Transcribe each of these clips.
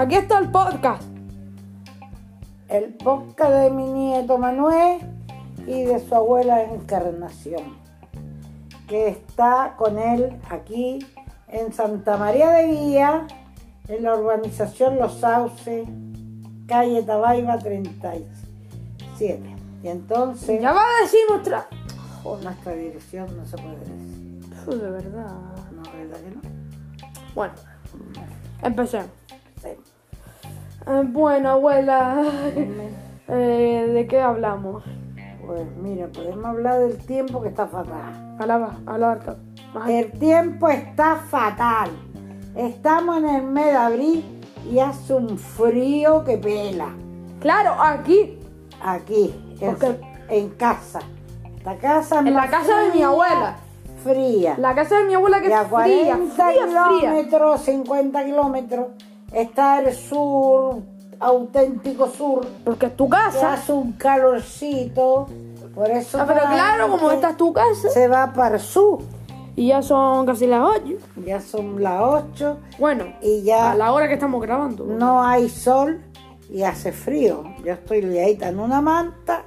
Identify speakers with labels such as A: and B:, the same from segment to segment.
A: aquí está el podcast.
B: El podcast de mi nieto Manuel y de su abuela Encarnación, que está con él aquí en Santa María de Guía, en la urbanización Los Sauces, calle Tabaiba 37. Y entonces,
A: Ya va a decir nuestra.
B: nuestra dirección no se puede decir.
A: De verdad.
B: No, ¿verdad que no?
A: Bueno, empecemos.
B: Sí.
A: Eh, bueno, abuela, eh, ¿de qué hablamos?
B: Pues mira, podemos hablar del tiempo que está fatal.
A: Alaba, alaba.
B: El tiempo está fatal. Estamos en el mes de abril y hace un frío que pela.
A: Claro, aquí,
B: Aquí, en,
A: Porque-
B: en casa. Esta casa es
A: En la casa de mi abuela.
B: Fría.
A: la casa de mi abuela que es fría,
B: 40
A: fría, fría.
B: kilómetros, 50 kilómetros, está el sur, auténtico sur,
A: Porque es tu casa.
B: hace un calorcito. Por eso
A: Ah, pero claro, como esta es tu casa.
B: se va para el sur.
A: Y ya son casi las 8.
B: Ya son las 8
A: Bueno,
B: y ya
A: a la hora que estamos grabando.
B: no hay sol y hace frío. Yo estoy liadita en una manta.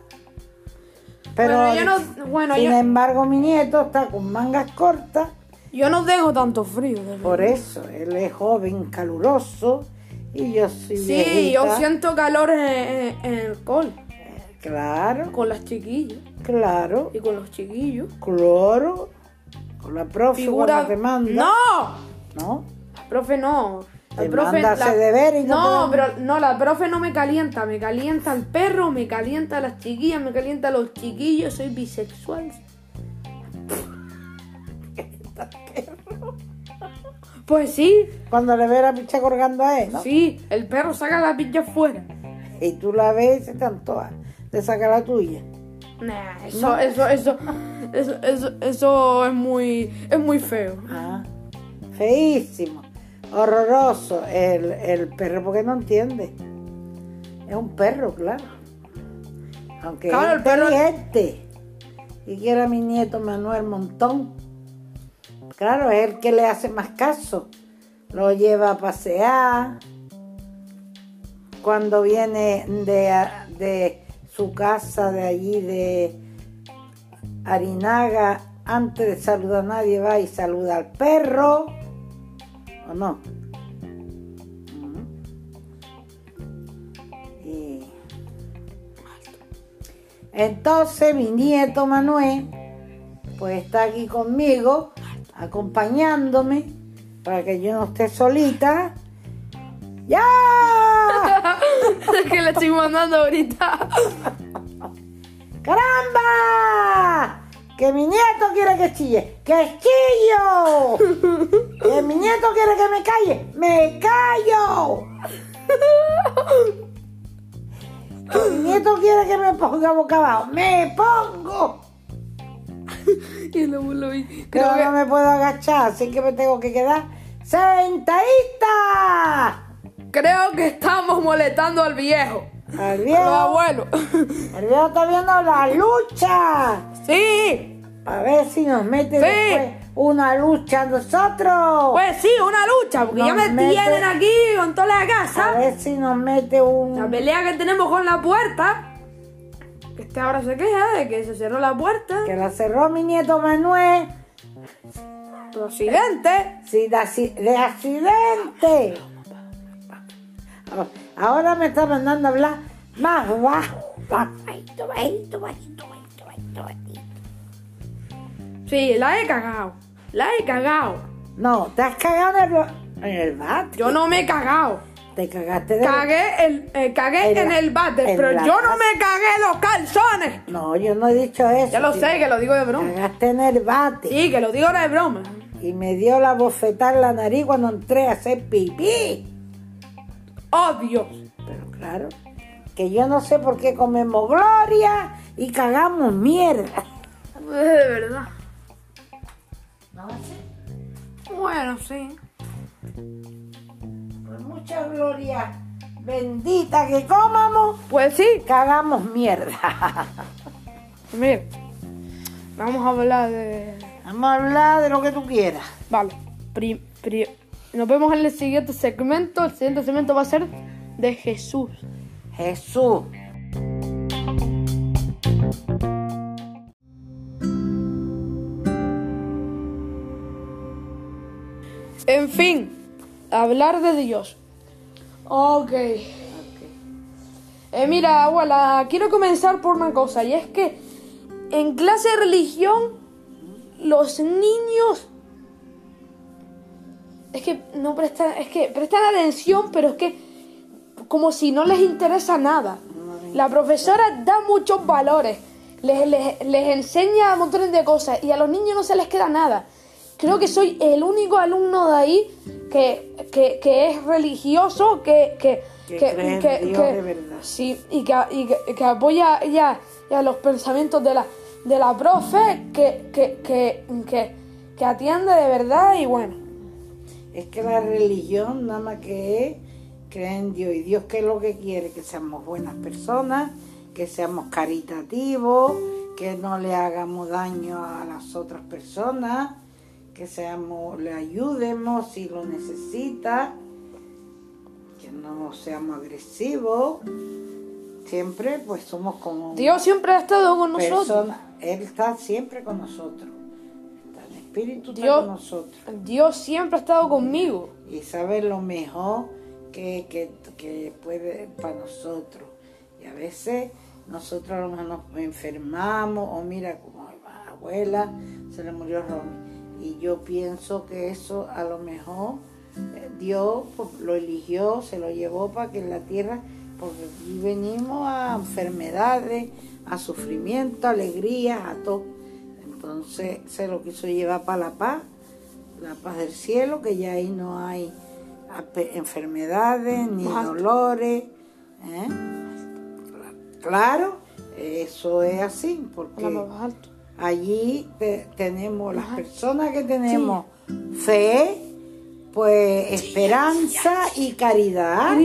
B: Pero
A: Bueno, yo no- bueno,
B: sin
A: yo-
B: embargo mi nieto está con mangas cortas.
A: Yo no tengo tanto frío.
B: Por eso, él es joven, caluroso y yo soy
A: Sí,
B: viejita.
A: yo siento calor en, en- en el col.
B: Claro,
A: Con las chiquillas.
B: claro,
A: Y con los chiquillos.
B: claro. Con la profe
A: Figura.
B: te manda.
A: ¡No!
B: ¿No?
A: La profe no. La
B: Te
A: profe.
B: deber y no
A: no, pero no, la profe no me calienta. Me calienta el perro, me calienta las chiquillas, me calienta los chiquillos. Soy bisexual. Pues sí,
B: Cuando le ve la picha colgando a él, ¿no?
A: sí, el perro saca la pilla afuera.
B: Y tú la ves y se te antoja de sacar la tuya.
A: Nah, eso, eso, eso, eso, eso, eso es muy, es muy feo.
B: Ah, feísimo, horroroso el, el perro porque no entiende. Es un perro, claro. Aunque
A: Claro,
B: es
A: el perro-.
B: Y quiere a mi nieto Manuel Montón. Claro, es el que le hace más caso. Lo lleva a pasear. Cuando viene de, de su casa de allí de Arinaga, antes de saludar a nadie va y saluda al perro. ¿O no? Y entonces mi nieto Manuel, pues está aquí conmigo, acompañándome, para que yo no esté solita. ¡Ya!
A: que le estoy mandando ahorita.
B: ¡Caramba! Que mi nieto quiere que chille. ¡Que chillo! Que mi nieto quiere que me calle. ¡Me callo! Que mi nieto quiere que me ponga boca abajo. ¡Me pongo!
A: Y.
B: Pero
A: Creo que,
B: no me puedo agachar, así que me tengo que quedar sentadita.
A: creo que estamos molestando al viejo.
B: Al
A: A los
B: viejo,
A: abuelos.
B: el viejo está viendo la lucha.
A: Sí.
B: A ver si nos mete
A: Sí.
B: después una lucha a nosotros.
A: Pues sí, una lucha, porque
B: Nos
A: ya me
B: mete-
A: tienen aquí con toda la
B: A
A: casa.
B: ver si nos mete
A: La
B: un...
A: pelea que tenemos con la puerta. Que este ahora se queja de que se cerró la puerta.
B: Que la cerró mi nieto Manuel.
A: Por accidente.
B: Sí, de, de accidente. Ahora me está mandando a hablar más bajo. Bajito, bajito, bajito, bajito, bajito, bajito.
A: Sí, la he cagado. La he cagado.
B: No, te has cagado en el, en el bate.
A: Yo no me he cagado.
B: Te cagaste de...
A: Cagué, el, eh, cagué
B: En
A: en,
B: la-
A: el váter,
B: en
A: pero
B: la
A: yo no
B: casa.
A: me cagué los calzones.
B: No, yo no he dicho eso.
A: Ya lo
B: tío.
A: sé, que lo digo de broma.
B: Cagaste en el bate.
A: Sí, que lo digo de broma.
B: Y me dio la bofetada en la nariz cuando entré a hacer pipí.
A: Oh, Dios.
B: Pero claro, que yo no sé por qué comemos gloria y cagamos mierda.
A: De verdad.
B: No
A: Bueno, sí.
B: Mucha gloria bendita que comamos,
A: Pues sí.
B: cagamos mierda.
A: Mira. Vamos a hablar de...
B: Vamos a hablar de lo que tú quieras.
A: Vale. Pri- pri- Nos vemos en el siguiente segmento. El siguiente segmento va a ser de Jesús.
B: Jesús.
A: En fin, hablar de Dios. Ok. Eh, mira, abuela, quiero comenzar por una cosa, y es que en clase de religión, los niños. Es que no prestan, es que prestan atención, pero es que como si no les interesa nada. La profesora da muchos valores, les, les, les enseña montones de cosas y a los niños no se les queda nada. Creo que soy el único alumno de ahí que, que, que es religioso, que, que,
B: Que cree en Dios de verdad.
A: Sí, y que, y que, que apoya ya, ya los pensamientos de la, de la profe, que, que, que, que, que atiende de verdad y bueno.
B: Es que la religión nada más que es creer en Dios. Y Dios qué es lo que quiere, que seamos buenas personas, que seamos caritativos, que no le hagamos daño a las otras personas, que seamos, le ayudemos si lo necesita, que no seamos agresivos. Siempre pues somos como
A: Dios siempre ha estado con nosotros.
B: Él está siempre con nosotros. Está el Espíritu está
A: Dios-
B: con nosotros.
A: Dios siempre ha estado conmigo.
B: y sabe lo mejor que, que, que puede para nosotros. Y a veces nosotros a lo mejor nos enfermamos, o mira, como a la abuela se le murió Romy. Y yo pienso que eso a lo mejor eh, Dios pues, lo eligió, se lo llevó para que en la tierra, porque aquí venimos a enfermedades, a sufrimiento, a alegrías, a todo. Entonces se lo quiso llevar para la paz la paz del cielo, que ya ahí no hay enfermedades ni dolores. ¿eh? Claro, eso es así, porque
A: más alto.
B: Allí te- tenemos las personas que tenemos fe, pues esperanza y caridad.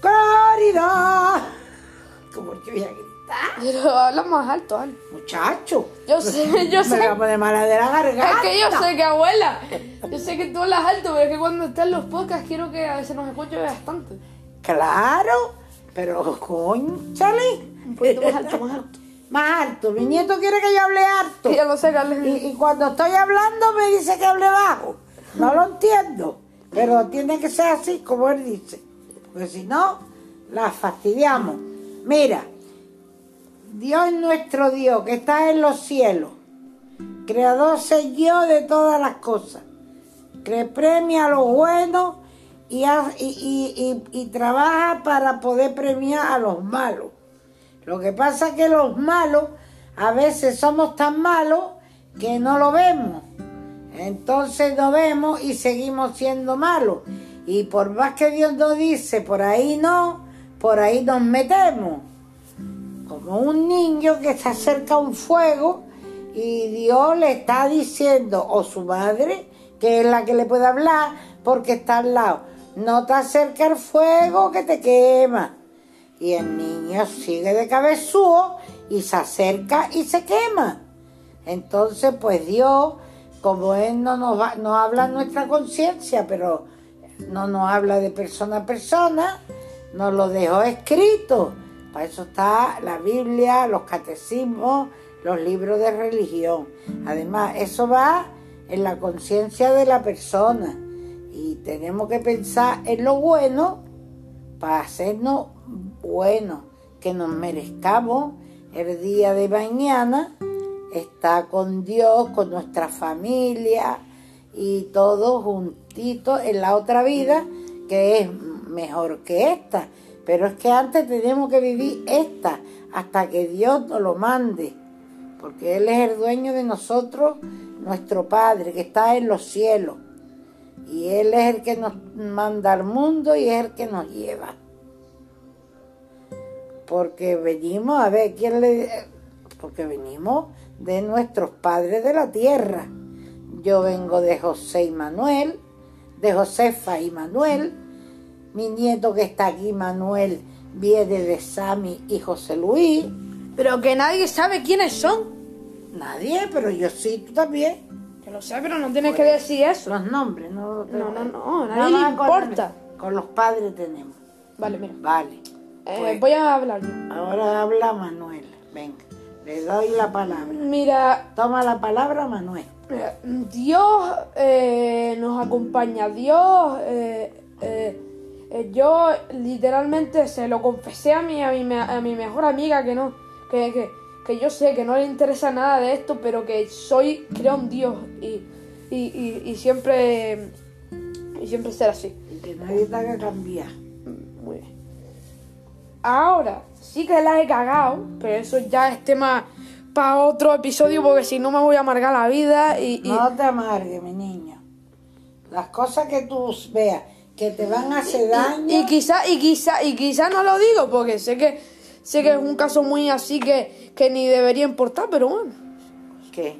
B: ¡Caridad! Como que voy a gritar,
A: Pero habla más alto, Ale.
B: muchacho.
A: Yo sé, yo
B: Me
A: sé.
B: voy a poner mala de la garganta.
A: Es que yo sé que abuela. Yo sé que tú hablas alto, pero es que cuando están los podcasts quiero que a veces nos escuche bastante.
B: Claro, pero conchale.
A: Un poquito más alto, más alto.
B: Más alto. Mi nieto quiere que yo hable alto.
A: Ya lo sé.
B: Y, y cuando estoy hablando me dice que hable bajo. No lo entiendo. Pero tiene que ser así como él dice. Porque si no, la fastidiamos. Mira, Dios es nuestro Dios que está en los cielos. Creador soy yo de todas las cosas. Que premia a los buenos y trabaja para poder premiar a los malos. Lo que pasa es que los malos a veces somos tan malos que no lo vemos. Entonces no vemos y seguimos siendo malos. Y por más que Dios nos dice, por ahí no, por ahí nos metemos. Como un niño que se acerca a un fuego y Dios le está diciendo, o su madre, que es la que le puede hablar, porque está al lado, no te acerques al fuego que te quema. Y el niño sigue de cabezúo y se acerca y se quema. Entonces, pues Dios, como Él no nos, va, nos habla nuestra conciencia, pero no nos habla de persona a persona, nos lo dejó escrito. Para eso está la Biblia, los catecismos, los libros de religión. Además, eso va en la conciencia de la persona. Y tenemos que pensar en lo bueno para hacernos buenos, que nos merezcamos el día de mañana estar con Dios, con nuestra familia y todos juntitos en la otra vida que es mejor que esta. Pero es que antes tenemos que vivir esta hasta que Dios nos lo mande, porque Él es el dueño de nosotros, nuestro Padre que está en los cielos. Y Él es el que nos manda al mundo y es el que nos lleva. Porque venimos, a ver, ¿quién le.? Porque venimos de nuestros padres de la tierra. Yo vengo de José y Manuel, de Josefa y Manuel. Mi nieto que está aquí, Manuel, viene de Sami y José Luis.
A: Pero que nadie sabe quiénes son.
B: Nadie, pero yo sí, tú también.
A: Que lo sé, pero no tienes que decir eso.
B: Los nombres, no
A: No, no, no,
B: Nada
A: nadie le
B: con-
A: importa.
B: Con los padres tenemos.
A: Vale, mira.
B: Vale.
A: Eh,
B: Pues,
A: voy a hablar yo.
B: Ahora habla Manuel. Venga, le doy la palabra.
A: Mira,
B: Toma la palabra, Manuel.
A: mira, Dios eh, nos acompaña. Dios, eh, eh, eh, yo literalmente se lo confesé a mi, a mi, a mi mejor amiga que no, que, que, que yo sé que no le interesa nada de esto, pero que soy, creo en Dios y, y, y, y siempre, y siempre ser así.
B: Y que nadie te haga cambiar.
A: Muy bien. Ahora, sí que la he cagado, pero eso ya es tema para otro episodio porque si no me voy a amargar la vida y... y-
B: No te amargues, mi niño. Las cosas que tú veas que te van a hacer daño.
A: y, quizá, y quizá, y quizá no lo digo porque sé que sé que es un caso muy así que, que ni debería importar, pero bueno,
B: ¿Qué?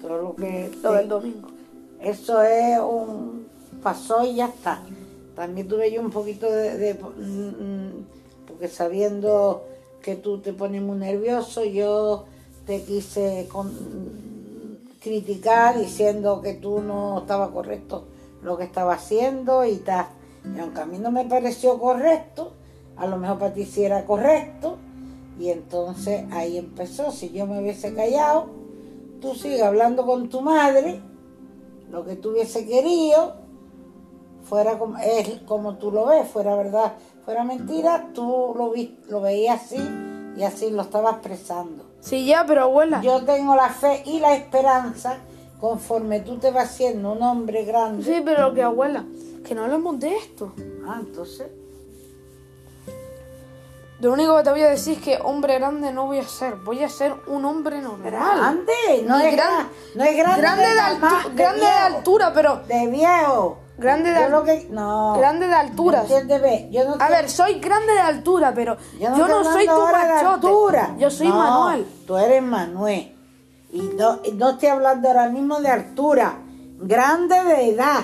B: Todo lo que. te-
A: del domingo.
B: Eso es un. Pasó y ya está. También tuve yo un poquito de. de- mm, mm, porque sabiendo que tú te pones muy nervioso, yo te quise criticar diciendo que tú no estaba correcto lo que estaba haciendo y tal. Y aunque a mí no me pareció correcto, a lo mejor para ti sí era correcto. Y entonces ahí empezó. Si yo me hubiese callado, tú sigues hablando con tu madre lo que tú hubiese querido fuera como, es como tú lo ves, fuera verdad, fuera mentira, tú lo, vi, lo veías así y así lo estabas expresando.
A: Sí, ya, pero abuela.
B: Yo tengo la fe y la esperanza conforme tú te vas siendo un hombre grande.
A: Sí, pero que abuela, que no hablemos de esto.
B: Ah, entonces,
A: Lo único que te voy a decir es que hombre grande no voy a ser, voy a ser un hombre normal.
B: grande, no es,
A: gran-
B: no es grande,
A: grande de, altu- grande de altura, pero
B: de viejo.
A: Grande de al-
B: que- no,
A: grande de alturas.
B: no
A: A ver, soy grande de altura, pero
B: Yo no,
A: yo no soy tu machote.
B: altura.
A: Yo soy
B: No,
A: Manuel.
B: Tú eres Manuel. Y no, no estoy hablando ahora mismo de altura. Grande de edad.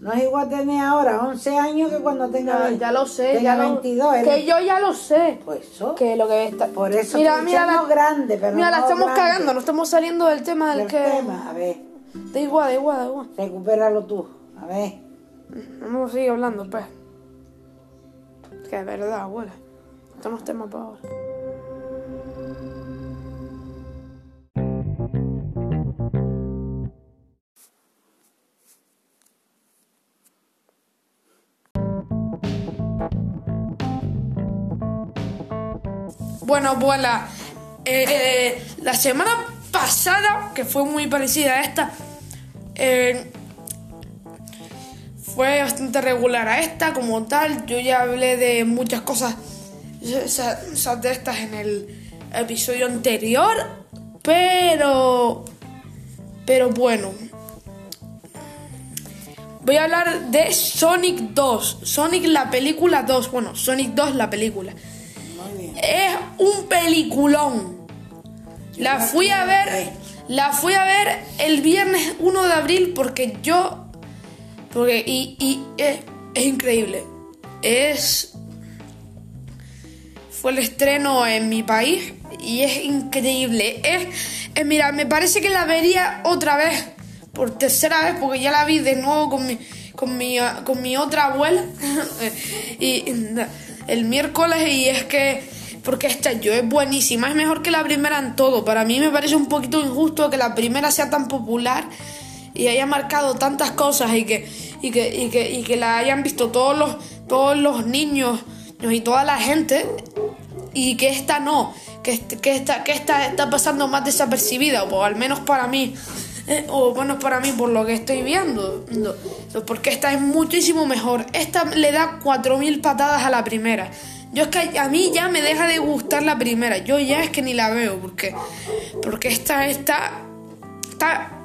B: No es igual tener ahora 11 años que cuando tenga,
A: Ya,
B: ve-
A: ya lo sé,
B: tenga
A: ya lo,
B: 22.
A: que yo ya lo sé.
B: Pues eso.
A: Que lo que está.
B: Por eso
A: mira, mira, la,
B: grande, pero
A: mira, la
B: no
A: estamos
B: grande.
A: cagando, no estamos saliendo del tema del
B: El
A: que.
B: tema, a ver,
A: Da igual, da igual, da igual.
B: recupéralo tú. A ver.
A: Vamos a seguir hablando, pues. Es que de verdad, abuela. Estamos temas para ahora. Bueno, abuela, eh, eh, la semana pasada, que fue muy parecida a esta, eh, fue bastante regular a esta como tal. Yo ya hablé de muchas cosas de estas en el episodio anterior, pero pero bueno. Voy a hablar de Sonic 2. Sonic la película 2. Bueno, Sonic 2 la película. Es un peliculón. La fui a ver. La fui a ver el viernes 1 de abril porque yo. Porque. Y, y es, increíble. Es. Fue el estreno en mi país y es increíble. Es, es- mira, me parece que la vería otra vez. Por tercera vez, porque ya la vi de nuevo con mi, con mi, con mi otra abuela. y el miércoles y es que porque esta yo es buenísima, es mejor que la primera en todo. Para mí me parece un poquito injusto que la primera sea tan popular y haya marcado tantas cosas y que, y que, y que, y que la hayan visto todos los, todos los niños y toda la gente y que esta no, que, que esta, que esta está pasando más desapercibida, o al menos para mí, eh, o bueno, para mí por lo que estoy viendo, porque esta es muchísimo mejor. Esta le da 4.000 patadas a la primera. Yo es que a mí ya me deja de gustar la primera, yo ya es que ni la veo, porque, porque esta está, está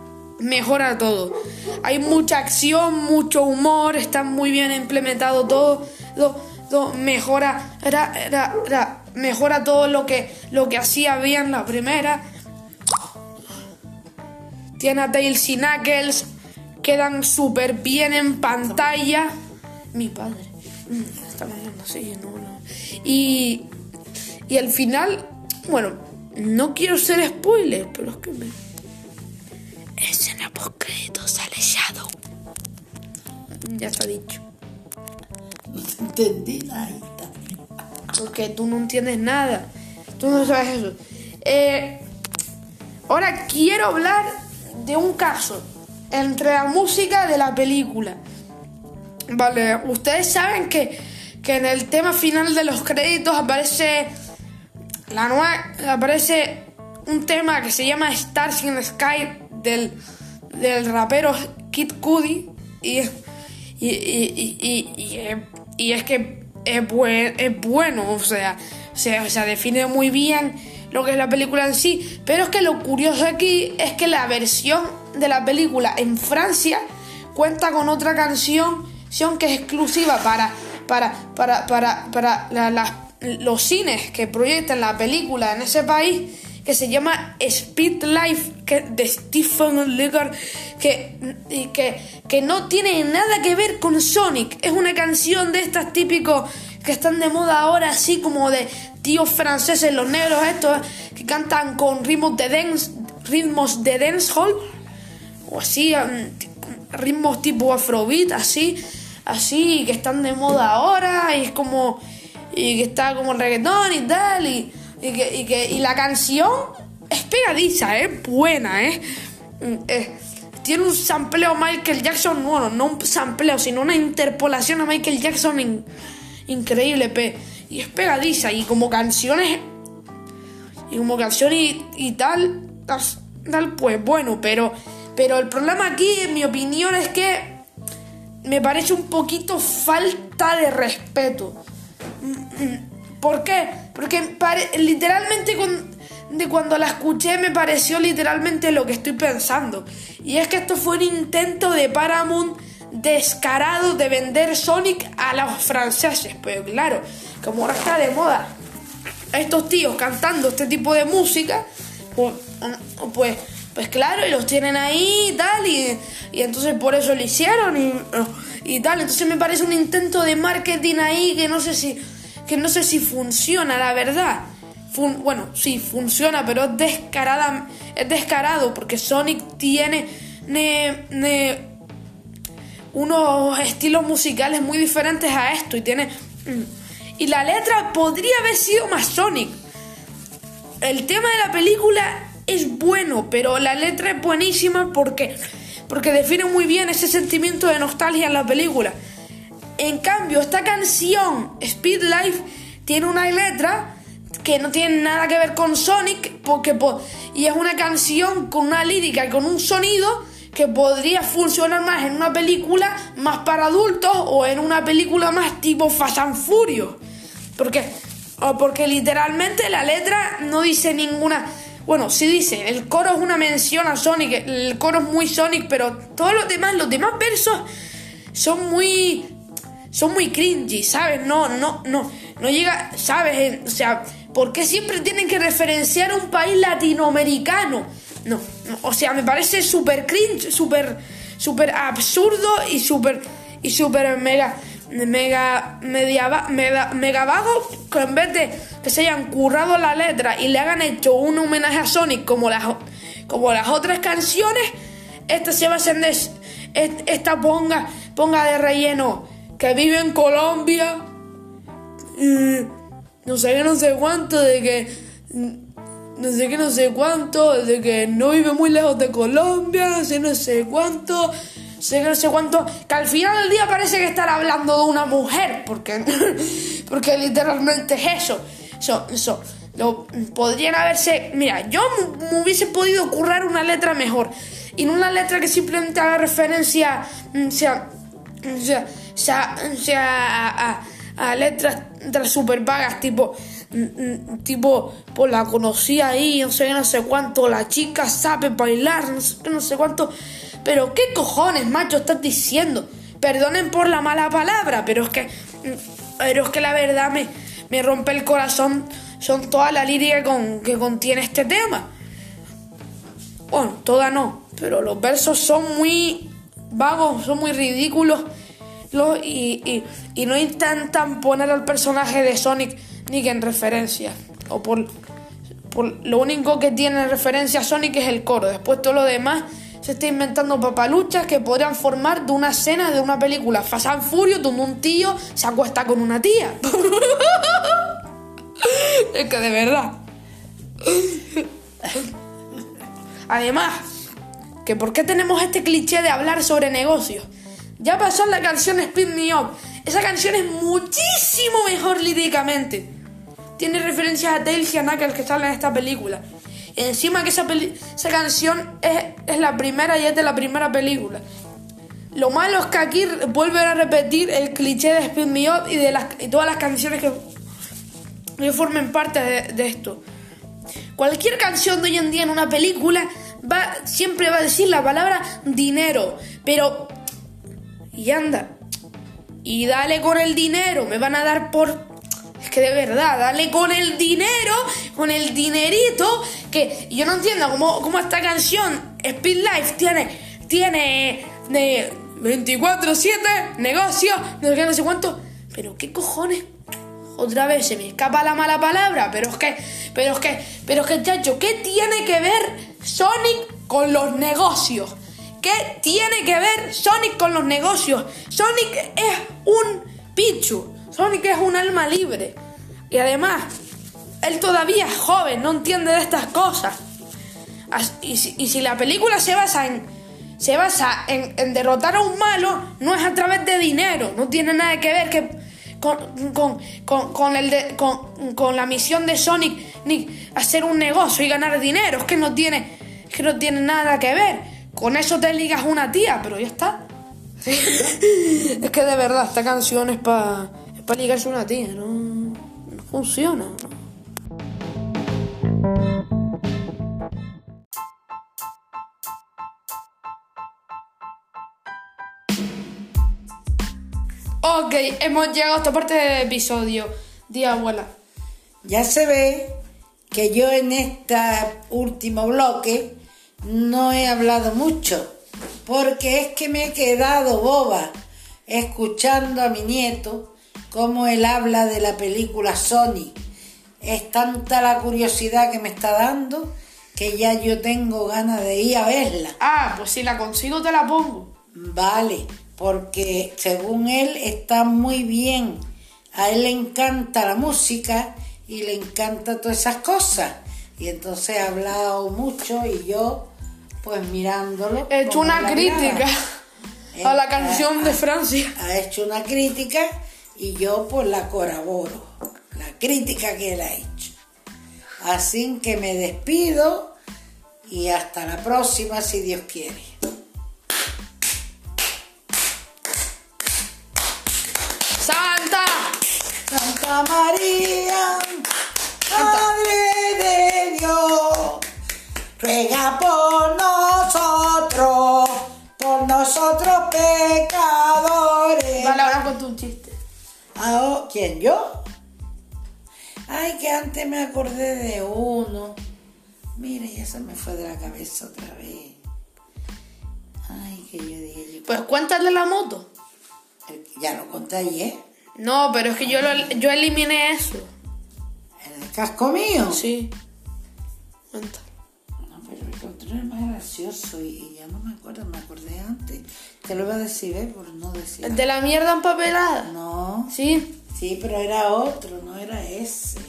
A: mejor a todo. Hay mucha acción, mucho humor, está muy bien implementado todo, todo, mejora, mejora todo lo que, lo que hacía bien la primera. Tiene a Tails y Knuckles, quedan súper bien en pantalla. Mi padre. Mm, Está no. Y, y al final, bueno, no quiero ser spoiler, pero es que me, Escena post crédito sale Shadow. Ya está dicho.
B: No entendí nada.
A: Porque tú no entiendes nada. Tú no sabes eso. Eh, ahora quiero hablar de un caso entre la música de la película. Vale, ustedes saben que, que en el tema final de los créditos aparece la nueva aparece un tema que se llama Stars in the Sky del, del rapero Kid Cudi y, y, y, y, es que es, buen- es bueno, o sea, se, o define muy bien lo que es la película en sí, pero es que lo curioso aquí es que la versión de la película en Francia cuenta con otra canción que es exclusiva para, para, para, para, para los cines que proyectan la película en ese país, que se llama Speed Life que, de Stephen Legar, que, que, que no tiene nada que ver con Sonic. Es una canción de estas típicos que están de moda ahora, así como de tíos franceses, los negros estos, que cantan con ritmos de dance, ritmos de dancehall o así, t- ritmos tipo afrobeat, así, así, que están de moda ahora, y es como, y que está como el reggaetón y tal, y, y que, y que, y la canción es pegadiza, es buena, ¿eh? Mm, eh, Tiene un sampleo Michael Jackson, bueno, no un sampleo, sino una interpolación a Michael Jackson in- increíble, pe, y es pegadiza, y como canciones y como canción y, y tal, tal, tal, pues bueno, pero, pero el problema aquí, en mi opinión, es que me parece un poquito falta de respeto. ¿Por qué? Porque literalmente de cuando la escuché me pareció literalmente lo que estoy pensando. Y es que esto fue un intento de Paramount descarado de vender Sonic a los franceses. Pero claro, como ahora está de moda estos tíos cantando este tipo de música, pues, pues, pues claro, y los tienen ahí y tal, y, y entonces por eso lo hicieron y, y tal. Entonces me parece un intento de marketing ahí que no sé si, que no sé si funciona, la verdad. Bueno, sí, funciona, pero es descarada, es descarado porque Sonic tiene ne- ne- unos estilos musicales muy diferentes a esto y tiene mm, y la letra podría haber sido más Sonic. El tema de la película es bueno, pero la letra es buenísima porque porque define muy bien ese sentimiento de nostalgia en la película. En cambio, esta canción Speed Life tiene una letra que no tiene nada que ver con Sonic porque po- y es una canción con una lírica y con un sonido que podría funcionar más en una película más para adultos o en una película más tipo Fast and Furious. Porque o porque literalmente la letra no dice ninguna bueno, sí dice, el coro es una mención a Sonic, el coro es muy Sonic, pero todos los demás, los demás versos son muy son muy cringy, ¿sabes? No, no, no, no llega, ¿sabes? O sea, ¿por qué siempre tienen que referenciar a un país latinoamericano? No, no, o sea, me parece súper cringe, súper, súper absurdo y súper, y súper mega, mega, media, mega, mega vago que en vez de que se hayan currado la letra y le hagan hecho un homenaje a Sonic como las, como las otras canciones, esta se va a hacer esta ponga, ponga de relleno que vive en Colombia no sé qué, no sé cuánto, de que no sé qué, no sé cuánto, de que no vive muy lejos de Colombia, no sé, no sé cuánto, sé que no sé cuánto, que al final del día parece que estará hablando de una mujer, porque, porque literalmente es eso, eso, eso. Lo, podrían haberse, mira, yo me, hubiese podido currar una letra mejor, y no una letra que simplemente haga referencia, mm, sea, sea, sea, sea a, letras, super vagas, tipo, mm, mm, tipo, pues la conocí ahí, no sé no sé cuánto, la chica sabe bailar, no sé no sé cuánto. Pero, ¿qué cojones, macho, estás diciendo? Perdonen por la mala palabra, pero es que, mm, pero es que la verdad me, me rompe el corazón, son toda la lírica con, que contiene este tema. Bueno, toda no, pero los versos son muy vagos, son muy ridículos lo- y, y- y no intentan poner al personaje de Sonic ni que en referencia. O por, por lo único que tiene en referencia a Sonic es el coro. Después todo lo demás se está inventando papaluchas que podrían formar de una escena de una película Fast and Furious donde un tío se acuesta con una tía. es que de verdad. Además, por qué tenemos este cliché de hablar sobre negocios. Ya pasó la canción Speed Me Up. Esa canción es muchísimo mejor líricamente. Tiene referencias a Tails y a Knuckles que salen en esta película. Encima que esa, canción es, la primera y es de la primera película. Lo malo es que aquí vuelven a repetir el cliché de Speed Me Up y de todas las canciones que, que formen parte de esto. Cualquier canción de hoy en día en una película va, siempre va a decir la palabra dinero. Pero... Y anda. Y dale con el dinero. Me van a dar por... Es que de verdad, dale con el dinero, con el dinerito, que yo no entiendo cómo, cómo esta canción, Speed Life, tiene, tiene de 24-7, negocio, no sé no sé cuánto, pero qué cojones, otra vez se me escapa la mala palabra, pero es que, pero es que, pero es que, chacho, ¿qué tiene que ver Sonic con los negocios? ¿Qué tiene que ver Sonic con los negocios? Sonic es un Pichu. Sonic es un alma libre. Y además, él todavía es joven, no entiende de estas cosas. As- Y si, y si la película se basa en se basa en, en derrotar a un malo, no es a través de dinero, no tiene nada que ver que con, con, con, con el de- con, la misión de Sonic ni hacer un negocio y ganar dinero, es que no tiene que no tiene nada que ver. Con eso te ligas una tía, pero ya está. es que de verdad, esta canción es para es pa ligarse una tía, no, no funciona. Ok, hemos llegado a esta parte del episodio. Di abuela.
B: Ya se ve que yo en este último bloque no he hablado mucho, porque es que me he quedado boba escuchando a mi nieto cómo él habla de la película Sony. Es tanta la curiosidad que me está dando que ya yo tengo ganas de ir a verla.
A: Ah, pues si la consigo te la pongo.
B: Vale, porque según él está muy bien. A él le encanta la música y le encanta todas esas cosas. Y entonces ha hablado mucho y yo, pues mirándolo.
A: He hecho una crítica a la canción de Francia.
B: Ha hecho una crítica y yo pues la corroboro. La crítica que él ha hecho. Así que me despido y hasta la próxima si Dios quiere.
A: Santa
B: María, Madre de Dios, ruega por nosotros, por nosotros pecadores.
A: Vale, ahora cuento un chiste.
B: Ah, ¿Quién, yo? Ay, que antes me acordé de uno. Mire, ya se me fue de la cabeza otra vez. Ay, que yo dije, yo-
A: Pues cuéntale la moto.
B: ya lo conté ayer.
A: No, pero es que yo, lo, yo eliminé eso.
B: ¿El casco mío?
A: Sí. Cuenta.
B: No, pero el otro era más gracioso y, y ya no me acuerdo, me acordé antes. Te lo iba a decir, ¿eh? Por no decir.
A: ¿El de la mierda empapelada?
B: No,
A: Sí.
B: sí, pero era otro, no era ese.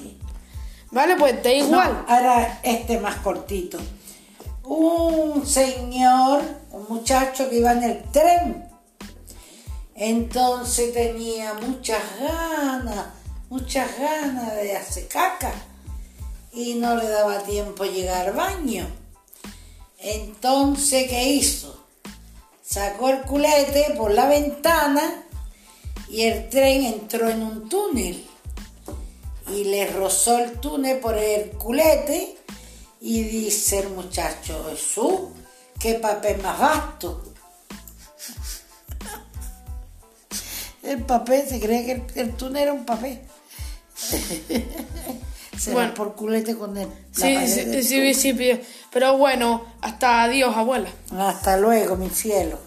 A: Vale, pues da igual.
B: No, ahora este más cortito. Un señor, un muchacho que iba en el tren. Entonces tenía muchas ganas, muchas ganas de hacer caca. Y no le daba tiempo llegar al baño. Entonces, ¿qué hizo? Sacó el culete por la ventana y el tren entró en un túnel y le rozó el túnel por el culete y dice el muchacho, Jesús, qué papel más vasto. El papel, se cree que el, el túnel era un papel. se
A: Bueno.
B: por culete con la
A: Sí, sí, sí, sí, sí, Pero bueno, hasta adiós, abuela.
B: Hasta luego, mi cielo.